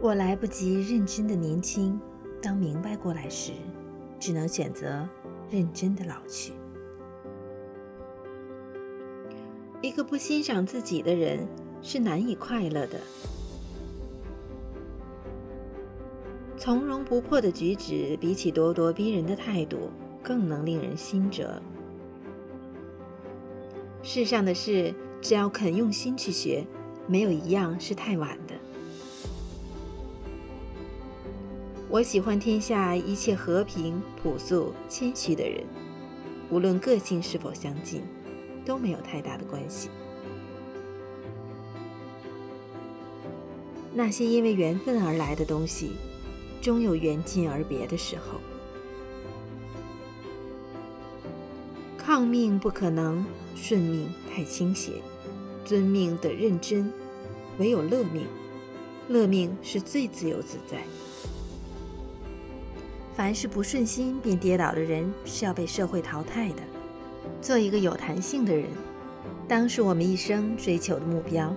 我来不及认真的年轻，当明白过来时，只能选择认真的老去。一个不欣赏自己的人是难以快乐的。从容不迫的举止，比起咄咄逼人的态度，更能令人心折。世上的事，只要肯用心去学，没有一样是太晚的。我喜欢天下一切和平、朴素、谦虚的人，无论个性是否相近，都没有太大的关系。那些因为缘分而来的东西。终有缘尽而别的时候。抗命不可能，顺命太倾斜，遵命的认真，唯有乐命。乐命是最自由自在。凡是不顺心便跌倒的人，是要被社会淘汰的。做一个有弹性的人，当是我们一生追求的目标。